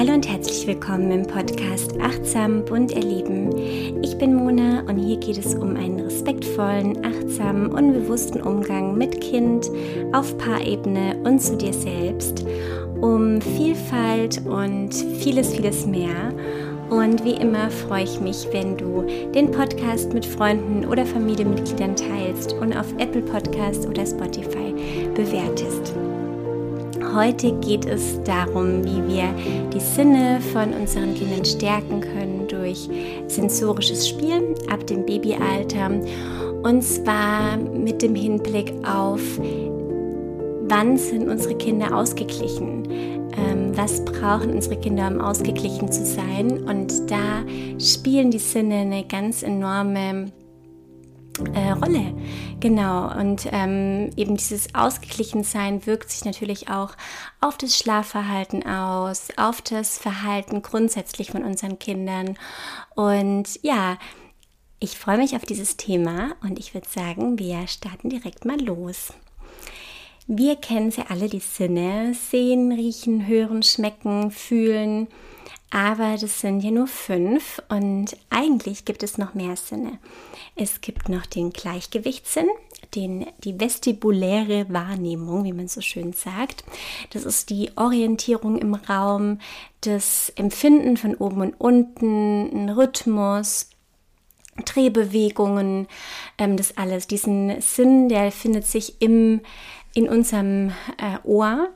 Hallo und herzlich willkommen im Podcast Achtsam bunt erleben. Ich bin Mona und hier geht es um einen respektvollen, achtsamen und bewussten Umgang mit Kind auf Paarebene und zu dir selbst, um Vielfalt und vieles, vieles mehr. Und wie immer freue ich mich, wenn du den Podcast mit Freunden oder Familienmitgliedern teilst und auf Apple Podcast oder Spotify bewertest. Heute geht es darum, wie wir die Sinne von unseren Kindern stärken können durch sensorisches Spiel ab dem Babyalter. Und zwar mit dem Hinblick auf, wann sind unsere Kinder ausgeglichen? Ähm, was brauchen unsere Kinder, um ausgeglichen zu sein? Und da spielen die Sinne eine ganz enorme äh, Rolle. Genau, und ähm, eben dieses Ausgeglichensein wirkt sich natürlich auch auf das Schlafverhalten aus, auf das Verhalten grundsätzlich von unseren Kindern. Und ja, ich freue mich auf dieses Thema und ich würde sagen, wir starten direkt mal los. Wir kennen sie alle, die Sinne, sehen, riechen, hören, schmecken, fühlen. Aber das sind ja nur fünf und eigentlich gibt es noch mehr Sinne. Es gibt noch den Gleichgewichtssinn, den, die vestibuläre Wahrnehmung, wie man so schön sagt. Das ist die Orientierung im Raum, das Empfinden von oben und unten, ein Rhythmus, Drehbewegungen, ähm, das alles. Diesen Sinn, der findet sich im, in unserem äh, Ohr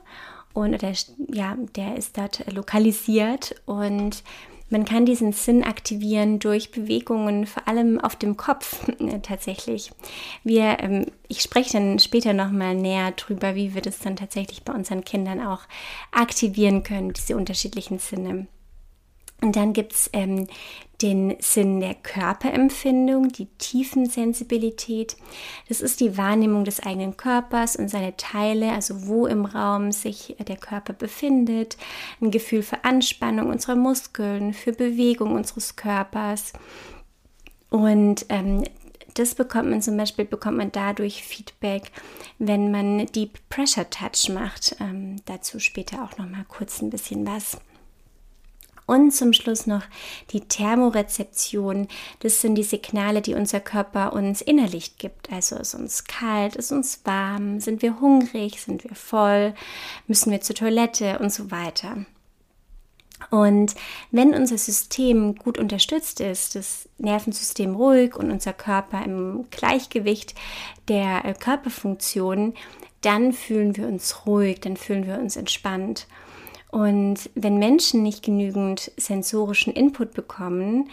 und der, ja, der ist dort lokalisiert und man kann diesen Sinn aktivieren durch Bewegungen, vor allem auf dem Kopf tatsächlich. Wir, ähm, ich spreche dann später nochmal näher drüber, wie wir das dann tatsächlich bei unseren Kindern auch aktivieren können, diese unterschiedlichen Sinne. Und dann gibt es ähm, den Sinn der Körperempfindung, die Tiefensensibilität. Das ist die Wahrnehmung des eigenen Körpers und seine Teile, also wo im Raum sich der Körper befindet. Ein Gefühl für Anspannung unserer Muskeln, für Bewegung unseres Körpers. Und ähm, das bekommt man zum Beispiel, bekommt man dadurch Feedback, wenn man Deep Pressure Touch macht. Ähm, dazu später auch noch mal kurz ein bisschen was. Und zum Schluss noch die Thermorezeption. Das sind die Signale, die unser Körper uns innerlich gibt. Also ist uns kalt, ist uns warm, sind wir hungrig, sind wir voll, müssen wir zur Toilette und so weiter. Und wenn unser System gut unterstützt ist, das Nervensystem ruhig und unser Körper im Gleichgewicht der äh, Körperfunktionen, dann fühlen wir uns ruhig, dann fühlen wir uns entspannt. Und wenn Menschen nicht genügend sensorischen Input bekommen,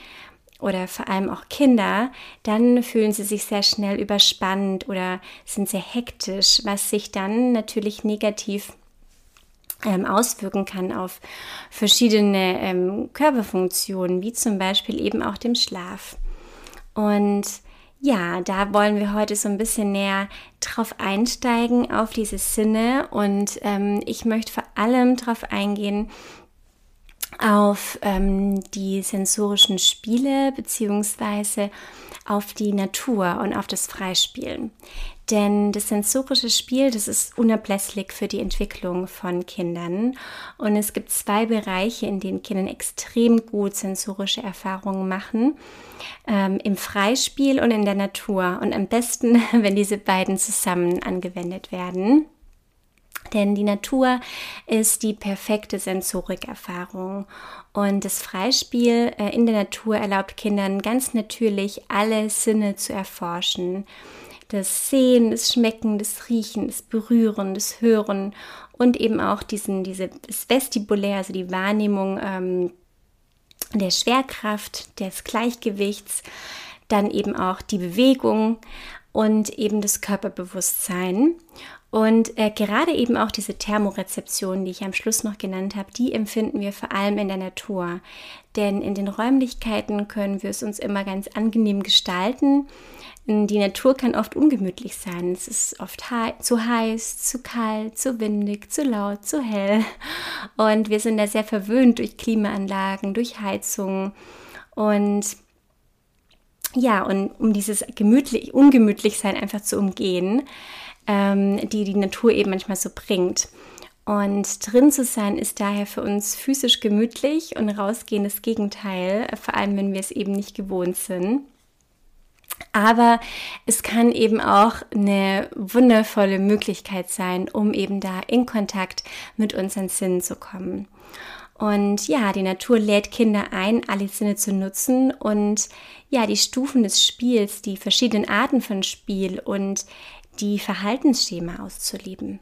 oder vor allem auch Kinder, dann fühlen sie sich sehr schnell überspannt oder sind sehr hektisch, was sich dann natürlich negativ ähm, auswirken kann auf verschiedene ähm, Körperfunktionen, wie zum Beispiel eben auch dem Schlaf. Und ja, da wollen wir heute so ein bisschen näher drauf einsteigen, auf diese Sinne. Und ähm, ich möchte vor allem darauf eingehen, auf ähm, die sensorischen Spiele beziehungsweise auf die Natur und auf das Freispielen. Denn das sensorische Spiel, das ist unablässig für die Entwicklung von Kindern. Und es gibt zwei Bereiche, in denen Kinder extrem gut sensorische Erfahrungen machen. Ähm, Im Freispiel und in der Natur. Und am besten, wenn diese beiden zusammen angewendet werden. Denn die Natur ist die perfekte Sensorikerfahrung. Und das Freispiel äh, in der Natur erlaubt Kindern ganz natürlich alle Sinne zu erforschen das Sehen, das Schmecken, das Riechen, das Berühren, das Hören und eben auch diesen, diese, das Vestibulär, also die Wahrnehmung ähm, der Schwerkraft, des Gleichgewichts, dann eben auch die Bewegung und eben das Körperbewusstsein. Und äh, gerade eben auch diese Thermorezeption, die ich am Schluss noch genannt habe, die empfinden wir vor allem in der Natur. Denn in den Räumlichkeiten können wir es uns immer ganz angenehm gestalten. Die Natur kann oft ungemütlich sein. Es ist oft hei zu heiß, zu kalt, zu windig, zu laut, zu hell. Und wir sind da sehr verwöhnt durch Klimaanlagen, durch Heizungen. Und ja, und um dieses gemütlich, ungemütlich sein einfach zu umgehen, ähm, die die Natur eben manchmal so bringt. Und drin zu sein ist daher für uns physisch gemütlich und rausgehen das Gegenteil, vor allem wenn wir es eben nicht gewohnt sind. Aber es kann eben auch eine wundervolle Möglichkeit sein, um eben da in Kontakt mit unseren Sinnen zu kommen. Und ja, die Natur lädt Kinder ein, alle Sinne zu nutzen und ja, die Stufen des Spiels, die verschiedenen Arten von Spiel und die Verhaltensschema auszuleben.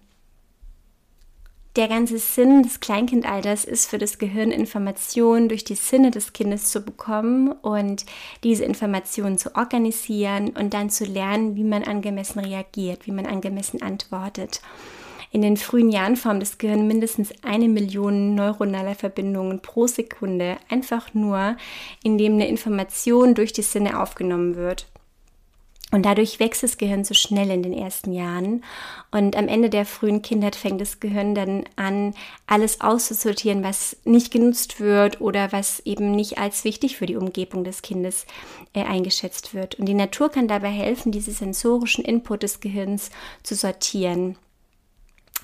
Der ganze Sinn des Kleinkindalters ist für das Gehirn Informationen durch die Sinne des Kindes zu bekommen und diese Informationen zu organisieren und dann zu lernen, wie man angemessen reagiert, wie man angemessen antwortet. In den frühen Jahren formt das Gehirn mindestens eine Million neuronaler Verbindungen pro Sekunde, einfach nur, indem eine Information durch die Sinne aufgenommen wird. Und dadurch wächst das Gehirn so schnell in den ersten Jahren. Und am Ende der frühen Kindheit fängt das Gehirn dann an, alles auszusortieren, was nicht genutzt wird oder was eben nicht als wichtig für die Umgebung des Kindes äh, eingeschätzt wird. Und die Natur kann dabei helfen, diese sensorischen Input des Gehirns zu sortieren.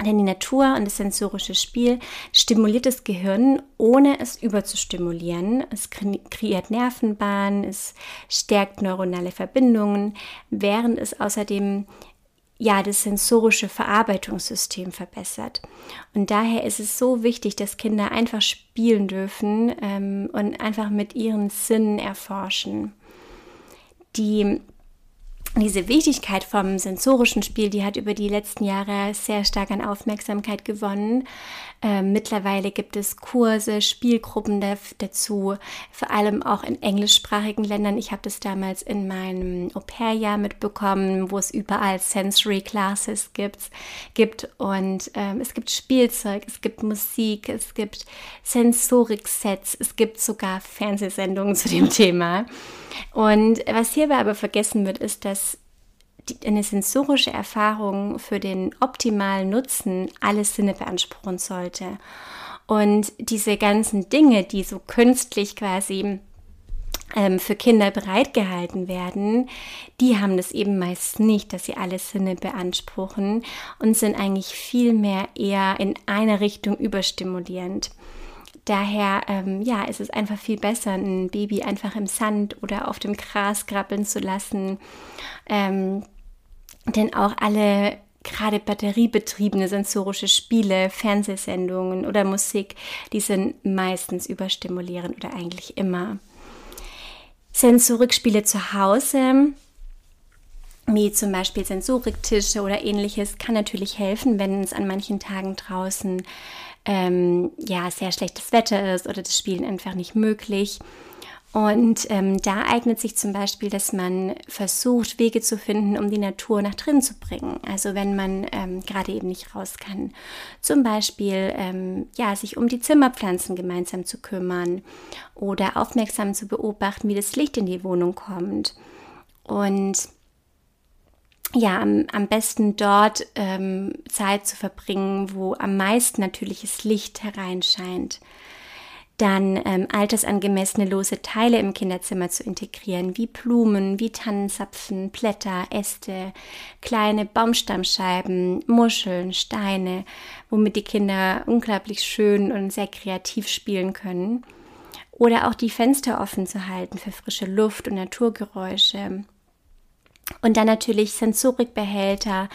Denn die Natur und das sensorische Spiel stimuliert das Gehirn, ohne es überzustimulieren. Es kreiert Nervenbahnen, es stärkt neuronale Verbindungen, während es außerdem ja das sensorische Verarbeitungssystem verbessert. Und daher ist es so wichtig, dass Kinder einfach spielen dürfen ähm, und einfach mit ihren Sinnen erforschen. Die diese Wichtigkeit vom sensorischen Spiel, die hat über die letzten Jahre sehr stark an Aufmerksamkeit gewonnen. Ähm, mittlerweile gibt es Kurse, Spielgruppen dazu, vor allem auch in englischsprachigen Ländern. Ich habe das damals in meinem Au-pair-Jahr mitbekommen, wo es überall Sensory Classes gibt. gibt. Und ähm, es gibt Spielzeug, es gibt Musik, es gibt Sensorik-Sets, es gibt sogar Fernsehsendungen zu dem Thema. Und was hierbei aber vergessen wird, ist, dass eine sensorische Erfahrung für den optimalen Nutzen alle Sinne beanspruchen sollte. Und diese ganzen Dinge, die so künstlich quasi ähm, für Kinder bereitgehalten werden, die haben das eben meist nicht, dass sie alle Sinne beanspruchen und sind eigentlich viel mehr eher in eine Richtung überstimulierend. Daher ähm, ja, ist es einfach viel besser, ein Baby einfach im Sand oder auf dem Gras krabbeln zu lassen. Ähm, denn auch alle gerade batteriebetriebene sensorische Spiele, Fernsehsendungen oder Musik, die sind meistens überstimulierend oder eigentlich immer. Sensorikspiele zu Hause, wie zum Beispiel Sensoriktische oder ähnliches, kann natürlich helfen, wenn es an manchen Tagen draußen ähm, ja, sehr schlechtes Wetter ist oder das Spielen einfach nicht möglich. Und ähm, da eignet sich zum Beispiel, dass man versucht, Wege zu finden, um die Natur nach drin zu bringen. Also wenn man ähm, gerade eben nicht raus kann. Zum Beispiel, ähm, ja, sich um die Zimmerpflanzen gemeinsam zu kümmern oder aufmerksam zu beobachten, wie das Licht in die Wohnung kommt. Und ja, am, am besten dort ähm, Zeit zu verbringen, wo am meisten natürliches Licht hereinscheint. Dann ähm, altersangemessene lose Teile im Kinderzimmer zu integrieren, wie Blumen, wie Tannenzapfen, Blätter, Äste, kleine Baumstammscheiben, Muscheln, Steine, womit die Kinder unglaublich schön und sehr kreativ spielen können. Oder auch die Fenster offen zu halten für frische Luft und Naturgeräusche und dann natürlich Sensorikbehälter,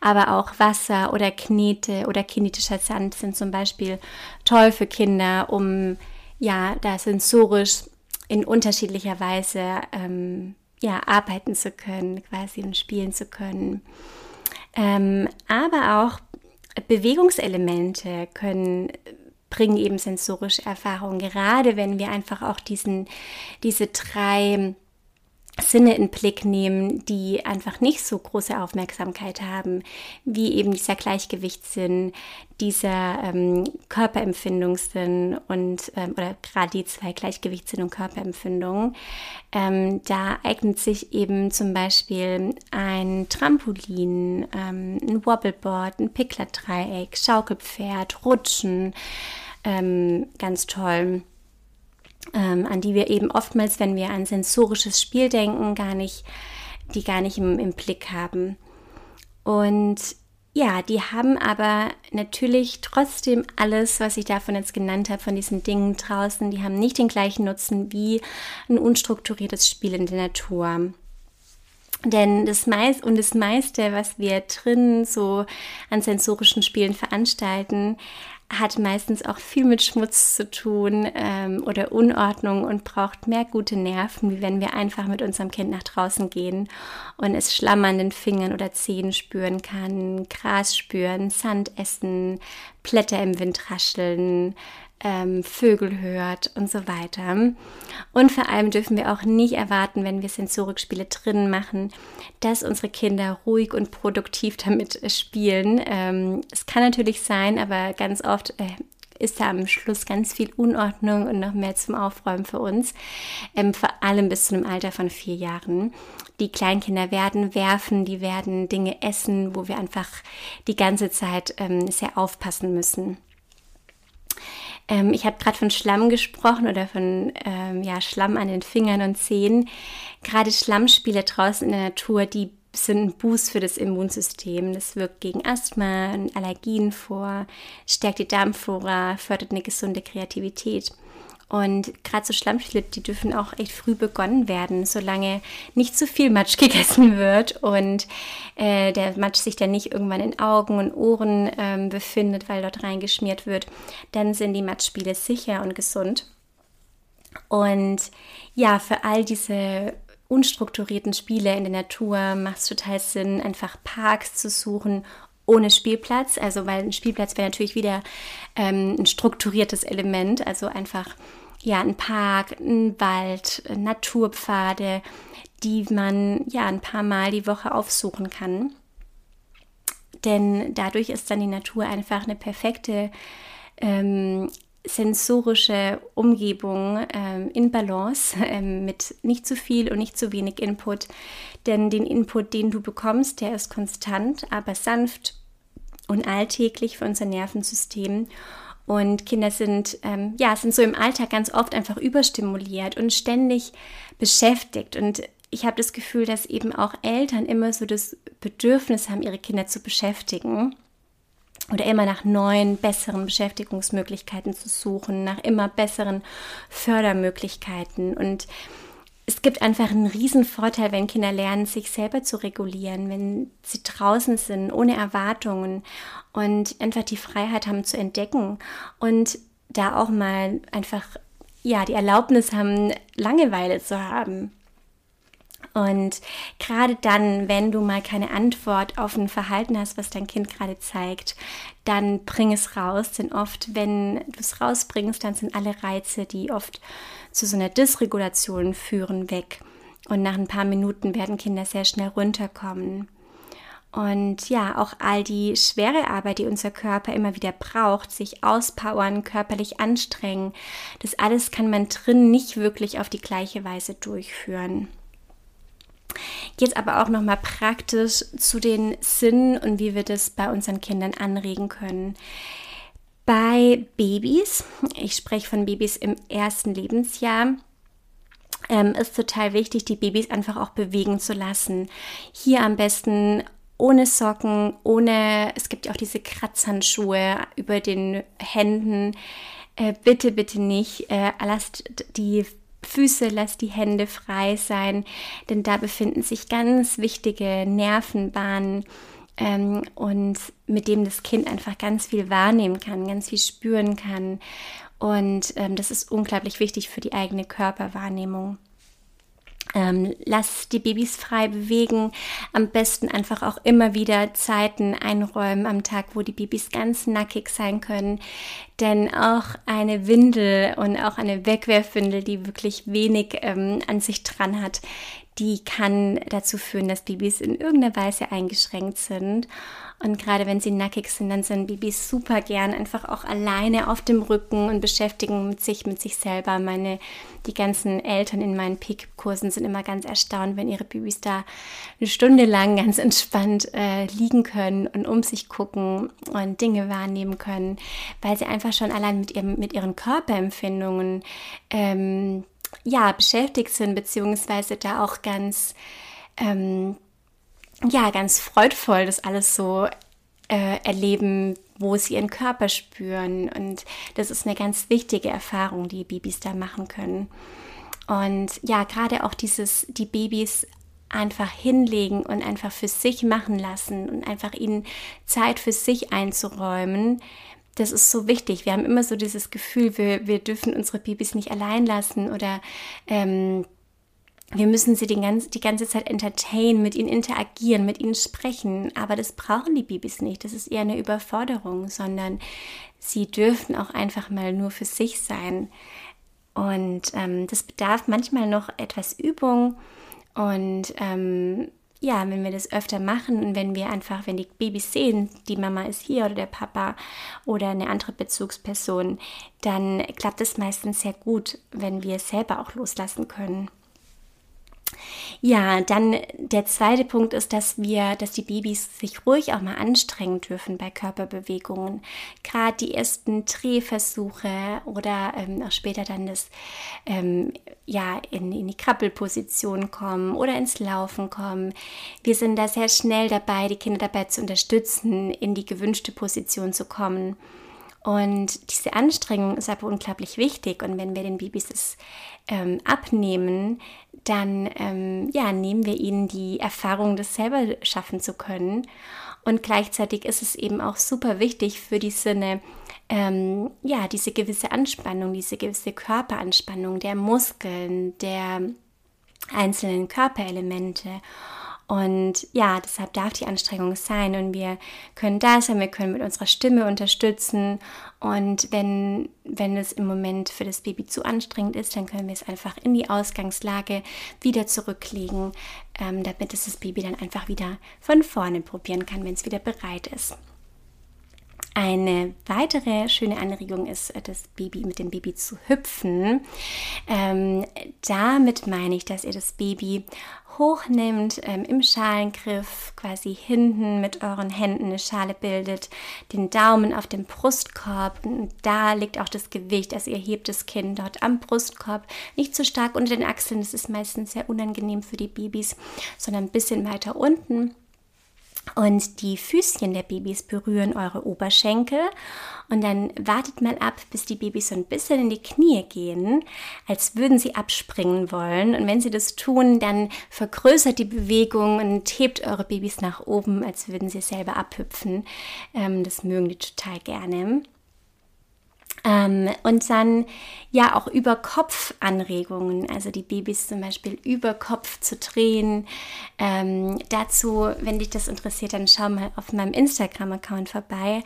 aber auch Wasser oder Knete oder kinetischer Sand sind zum Beispiel toll für Kinder, um ja da sensorisch in unterschiedlicher Weise ähm, ja, arbeiten zu können, quasi und spielen zu können. Ähm, aber auch Bewegungselemente können bringen eben sensorische Erfahrungen, gerade wenn wir einfach auch diesen, diese drei Sinne in Blick nehmen, die einfach nicht so große Aufmerksamkeit haben, wie eben dieser Gleichgewichtssinn, dieser ähm, Körperempfindungssinn und ähm, oder gerade die zwei Gleichgewichtssinn und Körperempfindung. Ähm, da eignet sich eben zum Beispiel ein Trampolin, ähm, ein Wobbleboard, ein Pickler-Dreieck, Schaukelpferd, Rutschen, ähm, ganz toll ähm, an die wir eben oftmals, wenn wir an sensorisches Spiel denken, gar nicht, die gar nicht im, im Blick haben. Und ja, die haben aber natürlich trotzdem alles, was ich davon jetzt genannt habe, von diesen Dingen draußen, die haben nicht den gleichen Nutzen wie ein unstrukturiertes Spiel in der Natur. Denn das meiste und das meiste, was wir drin so an sensorischen Spielen veranstalten, hat meistens auch viel mit Schmutz zu tun ähm, oder Unordnung und braucht mehr gute Nerven, wie wenn wir einfach mit unserem Kind nach draußen gehen und es Schlamm an den Fingern oder Zehen spüren kann, Gras spüren, Sand essen, Blätter im Wind rascheln, ähm, Vögel hört und so weiter. Und vor allem dürfen wir auch nicht erwarten, wenn wir Sensorikspiele drinnen machen, dass unsere Kinder ruhig und produktiv damit spielen. Ähm, es kann natürlich sein, aber ganz oft äh, ist da am Schluss ganz viel Unordnung und noch mehr zum Aufräumen für uns, ähm, vor allem bis zu einem Alter von vier Jahren. Die Kleinkinder werden werfen, die werden Dinge essen, wo wir einfach die ganze Zeit ähm, sehr aufpassen müssen. Ähm, ich habe gerade von Schlamm gesprochen oder von ähm, ja, Schlamm an den Fingern und Zehen. Gerade Schlammspiele draußen in der Natur, die sind ein Boost für das Immunsystem. Das wirkt gegen Asthma und Allergien vor, stärkt die Darmflora, fördert eine gesunde Kreativität. Und gerade so Schlammspiele, die dürfen auch echt früh begonnen werden, solange nicht zu viel Matsch gegessen wird und äh, der Matsch sich dann nicht irgendwann in Augen und Ohren ähm, befindet, weil dort reingeschmiert wird. Dann sind die Matschspiele sicher und gesund. Und ja, für all diese unstrukturierten Spiele in der Natur macht es total Sinn, einfach Parks zu suchen ohne Spielplatz. Also, weil ein Spielplatz wäre natürlich wieder ähm, ein strukturiertes Element. Also einfach ja ein Park, ein Wald, Naturpfade, die man ja ein paar Mal die Woche aufsuchen kann. Denn dadurch ist dann die Natur einfach eine perfekte ähm, sensorische Umgebung ähm, in Balance ähm, mit nicht zu viel und nicht zu wenig Input. Denn den Input, den du bekommst, der ist konstant, aber sanft und alltäglich für unser Nervensystem. Und Kinder sind, ähm, ja, sind so im Alltag ganz oft einfach überstimuliert und ständig beschäftigt. Und ich habe das Gefühl, dass eben auch Eltern immer so das Bedürfnis haben, ihre Kinder zu beschäftigen oder immer nach neuen, besseren Beschäftigungsmöglichkeiten zu suchen, nach immer besseren Fördermöglichkeiten. Und es gibt einfach einen riesen Vorteil, wenn Kinder lernen, sich selber zu regulieren, wenn sie draußen sind, ohne Erwartungen und einfach die Freiheit haben zu entdecken und da auch mal einfach ja die Erlaubnis haben, Langeweile zu haben. Und gerade dann, wenn du mal keine Antwort auf ein Verhalten hast, was dein Kind gerade zeigt, dann bring es raus. Denn oft, wenn du es rausbringst, dann sind alle Reize, die oft zu so einer Dysregulation führen, weg. Und nach ein paar Minuten werden Kinder sehr schnell runterkommen. Und ja, auch all die schwere Arbeit, die unser Körper immer wieder braucht, sich auspowern, körperlich anstrengen, das alles kann man drin nicht wirklich auf die gleiche Weise durchführen. Jetzt aber auch nochmal praktisch zu den Sinnen und wie wir das bei unseren Kindern anregen können. Bei Babys, ich spreche von Babys im ersten Lebensjahr, ähm, ist total wichtig, die Babys einfach auch bewegen zu lassen. Hier am besten ohne Socken, ohne, es gibt ja auch diese Kratzhandschuhe über den Händen. Äh, bitte, bitte nicht. Äh, lasst die Füße, lasst die Hände frei sein, denn da befinden sich ganz wichtige Nervenbahnen ähm, und mit dem das Kind einfach ganz viel wahrnehmen kann, ganz viel spüren kann. Und ähm, das ist unglaublich wichtig für die eigene Körperwahrnehmung. Ähm, lass die Babys frei bewegen. Am besten einfach auch immer wieder Zeiten einräumen am Tag, wo die Babys ganz nackig sein können. Denn auch eine Windel und auch eine Wegwerfwindel, die wirklich wenig ähm, an sich dran hat, die kann dazu führen, dass Babys in irgendeiner Weise eingeschränkt sind. Und gerade wenn sie nackig sind, dann sind Babys super gern einfach auch alleine auf dem Rücken und beschäftigen mit sich, mit sich selber. Meine, die ganzen Eltern in meinen Peak-Kursen sind immer ganz erstaunt, wenn ihre Babys da eine Stunde lang ganz entspannt äh, liegen können und um sich gucken und Dinge wahrnehmen können, weil sie einfach schon allein mit, ihrem, mit ihren Körperempfindungen ähm, ja, beschäftigt sind, beziehungsweise da auch ganz, ähm, ja, ganz freudvoll das alles so äh, erleben, wo sie ihren Körper spüren. Und das ist eine ganz wichtige Erfahrung, die Babys da machen können. Und ja, gerade auch dieses, die Babys einfach hinlegen und einfach für sich machen lassen und einfach ihnen Zeit für sich einzuräumen, das ist so wichtig. Wir haben immer so dieses Gefühl, wir, wir dürfen unsere Babys nicht allein lassen oder ähm, wir müssen sie den ganz, die ganze Zeit entertainen, mit ihnen interagieren, mit ihnen sprechen. Aber das brauchen die Babys nicht. Das ist eher eine Überforderung, sondern sie dürfen auch einfach mal nur für sich sein. Und ähm, das bedarf manchmal noch etwas Übung. Und ähm, ja, wenn wir das öfter machen und wenn wir einfach, wenn die Babys sehen, die Mama ist hier oder der Papa oder eine andere Bezugsperson, dann klappt es meistens sehr gut, wenn wir selber auch loslassen können. Ja, dann der zweite Punkt ist, dass wir, dass die Babys sich ruhig auch mal anstrengen dürfen bei Körperbewegungen. Gerade die ersten Drehversuche oder ähm, auch später dann das ähm, ja in, in die Krabbelposition kommen oder ins Laufen kommen. Wir sind da sehr schnell dabei, die Kinder dabei zu unterstützen, in die gewünschte Position zu kommen. Und diese Anstrengung ist aber unglaublich wichtig. Und wenn wir den Babys das ähm, abnehmen, dann ähm, ja, nehmen wir ihnen die Erfahrung, das selber schaffen zu können. Und gleichzeitig ist es eben auch super wichtig für die Sinne, ähm, ja, diese gewisse Anspannung, diese gewisse Körperanspannung der Muskeln, der einzelnen Körperelemente. Und ja, deshalb darf die Anstrengung sein und wir können da sein, wir können mit unserer Stimme unterstützen und wenn, wenn es im Moment für das Baby zu anstrengend ist, dann können wir es einfach in die Ausgangslage wieder zurücklegen, ähm, damit es das Baby dann einfach wieder von vorne probieren kann, wenn es wieder bereit ist. Eine weitere schöne Anregung ist, das Baby mit dem Baby zu hüpfen. Ähm, damit meine ich, dass ihr das Baby hochnimmt, ähm, im Schalengriff quasi hinten mit euren Händen eine Schale bildet, den Daumen auf dem Brustkorb. Und da liegt auch das Gewicht. Also ihr hebt das Kind dort am Brustkorb, nicht zu so stark unter den Achseln. Das ist meistens sehr unangenehm für die Babys, sondern ein bisschen weiter unten. Und die Füßchen der Babys berühren eure Oberschenkel. Und dann wartet mal ab, bis die Babys so ein bisschen in die Knie gehen, als würden sie abspringen wollen. Und wenn sie das tun, dann vergrößert die Bewegung und hebt eure Babys nach oben, als würden sie selber abhüpfen. Ähm, das mögen die total gerne. Ähm, und dann ja auch über Kopf Anregungen, also die Babys zum Beispiel über Kopf zu drehen. Ähm, dazu, wenn dich das interessiert, dann schau mal auf meinem Instagram-Account vorbei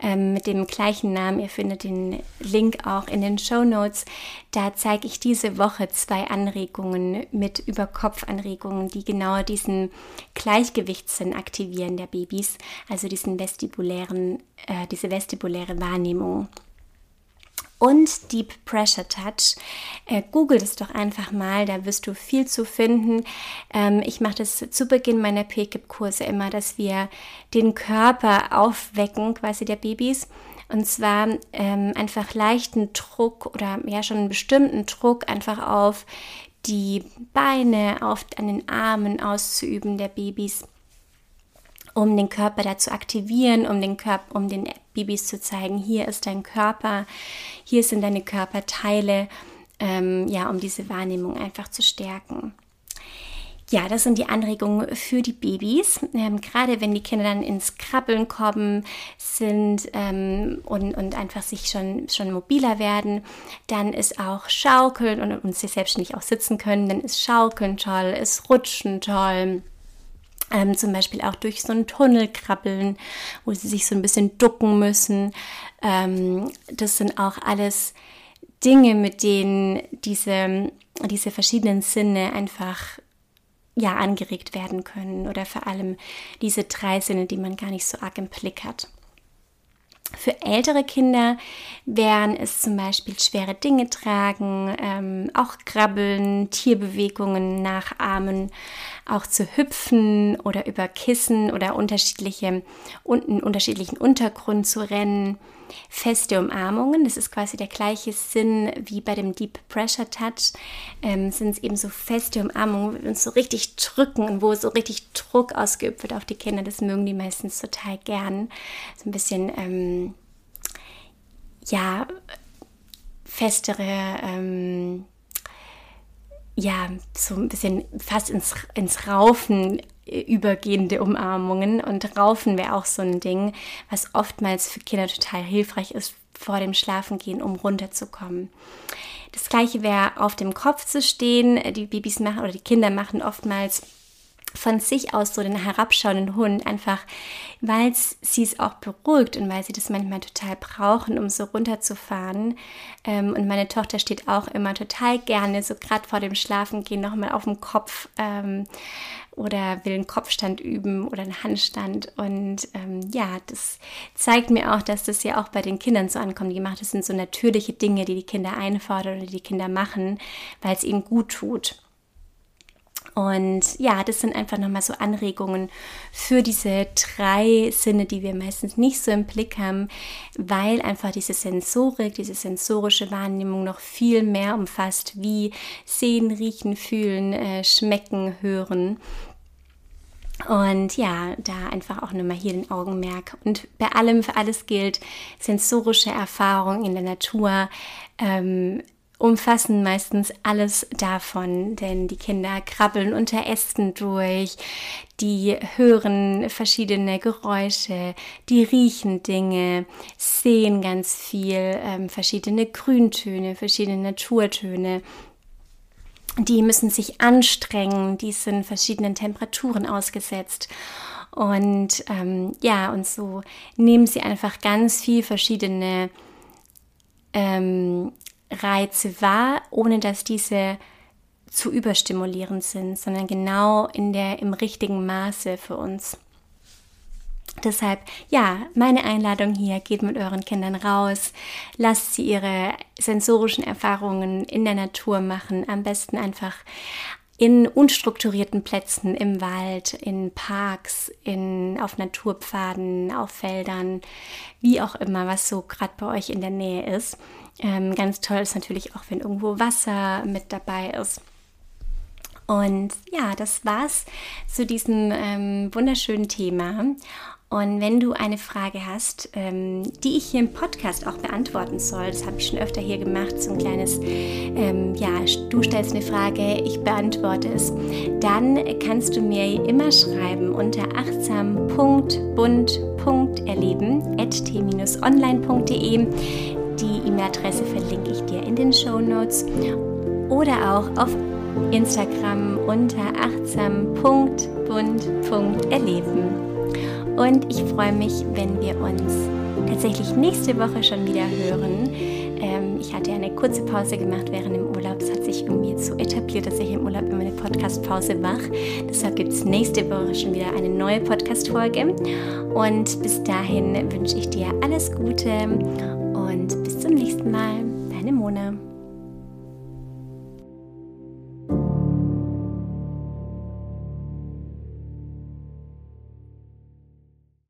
ähm, mit dem gleichen Namen. Ihr findet den Link auch in den Show Notes. Da zeige ich diese Woche zwei Anregungen mit Überkopf-Anregungen, die genau diesen Gleichgewichtssinn aktivieren der Babys, also diesen vestibulären, äh, diese vestibuläre Wahrnehmung und Deep Pressure Touch. Äh, Google das doch einfach mal, da wirst du viel zu finden. Ähm, ich mache das zu Beginn meiner PKIP-Kurse immer, dass wir den Körper aufwecken, quasi der Babys. Und zwar ähm, einfach leichten Druck oder ja schon einen bestimmten Druck einfach auf die Beine, auf, an den Armen auszuüben der Babys um den Körper da zu aktivieren, um den Körper, um den Babys zu zeigen, hier ist dein Körper, hier sind deine Körperteile, ähm, ja, um diese Wahrnehmung einfach zu stärken. Ja, das sind die Anregungen für die Babys. Ähm, gerade wenn die Kinder dann ins Krabbeln kommen sind ähm, und, und einfach sich schon, schon mobiler werden, dann ist auch Schaukeln und, und sie selbstständig auch sitzen können, dann ist Schaukeln toll, ist Rutschen toll ähm, zum Beispiel auch durch so einen Tunnel krabbeln, wo sie sich so ein bisschen ducken müssen. Ähm, das sind auch alles Dinge, mit denen diese, diese verschiedenen Sinne einfach ja angeregt werden können oder vor allem diese drei Sinne, die man gar nicht so arg im Blick hat. Für ältere Kinder wären es zum Beispiel schwere Dinge tragen, ähm, auch krabbeln, Tierbewegungen nachahmen, auch zu hüpfen oder über Kissen oder unterschiedliche, einen unterschiedlichen Untergrund zu rennen. Feste Umarmungen. Das ist quasi der gleiche Sinn wie bei dem Deep Pressure Touch. Ähm, sind es eben so feste Umarmungen, wo wir uns so richtig drücken und wo so richtig Druck ausgeübt wird auf die Kinder. Das mögen die meistens total gern. So ein bisschen, ähm, ja, festere, ähm, ja, so ein bisschen fast ins, ins Raufen übergehende Umarmungen. Und Raufen wäre auch so ein Ding, was oftmals für Kinder total hilfreich ist vor dem Schlafengehen, um runterzukommen. Das gleiche wäre auf dem Kopf zu stehen. Die Babys machen oder die Kinder machen oftmals von sich aus so den herabschauenden Hund, einfach weil sie es auch beruhigt und weil sie das manchmal total brauchen, um so runterzufahren. Ähm, und meine Tochter steht auch immer total gerne, so gerade vor dem Schlafengehen, nochmal auf dem Kopf ähm, oder will einen Kopfstand üben oder einen Handstand. Und ähm, ja, das zeigt mir auch, dass das ja auch bei den Kindern so ankommt. Die macht, das sind so natürliche Dinge, die die Kinder einfordern oder die Kinder machen, weil es ihnen gut tut. Und ja, das sind einfach nochmal so Anregungen für diese drei Sinne, die wir meistens nicht so im Blick haben, weil einfach diese Sensorik, diese sensorische Wahrnehmung noch viel mehr umfasst, wie sehen, riechen, fühlen, äh, schmecken, hören. Und ja, da einfach auch nochmal hier den Augenmerk. Und bei allem, für alles gilt, sensorische Erfahrung in der Natur ähm, umfassen meistens alles davon, denn die Kinder krabbeln unter Ästen durch, die hören verschiedene Geräusche, die riechen Dinge, sehen ganz viel, ähm, verschiedene Grüntöne, verschiedene Naturtöne. Die müssen sich anstrengen, die sind verschiedenen Temperaturen ausgesetzt. Und ähm, ja, und so nehmen sie einfach ganz viel verschiedene ähm, Reize wahr, ohne dass diese zu überstimulierend sind, sondern genau in der, im richtigen Maße für uns. Deshalb, ja, meine Einladung hier, geht mit euren Kindern raus, lasst sie ihre sensorischen Erfahrungen in der Natur machen, am besten einfach in unstrukturierten Plätzen im Wald, in Parks, in, auf Naturpfaden, auf Feldern, wie auch immer, was so gerade bei euch in der Nähe ist. Ähm, ganz toll ist natürlich auch, wenn irgendwo Wasser mit dabei ist. Und ja, das war's zu diesem ähm, wunderschönen Thema. Und wenn du eine Frage hast, ähm, die ich hier im Podcast auch beantworten soll, das habe ich schon öfter hier gemacht, so ein kleines, ähm, ja, du stellst eine Frage, ich beantworte es, dann kannst du mir immer schreiben unter achtsam.bund.erleben t-online.de. Die E-Mail-Adresse verlinke ich dir in den Show Notes oder auch auf Instagram unter achtsam.bund.erleben. Und ich freue mich, wenn wir uns tatsächlich nächste Woche schon wieder hören. Ähm, ich hatte eine kurze Pause gemacht während dem Urlaub. Es hat sich irgendwie jetzt so etabliert, dass ich im Urlaub immer eine Podcast-Pause mache. Deshalb gibt es nächste Woche schon wieder eine neue Podcast-Folge. Und bis dahin wünsche ich dir alles Gute und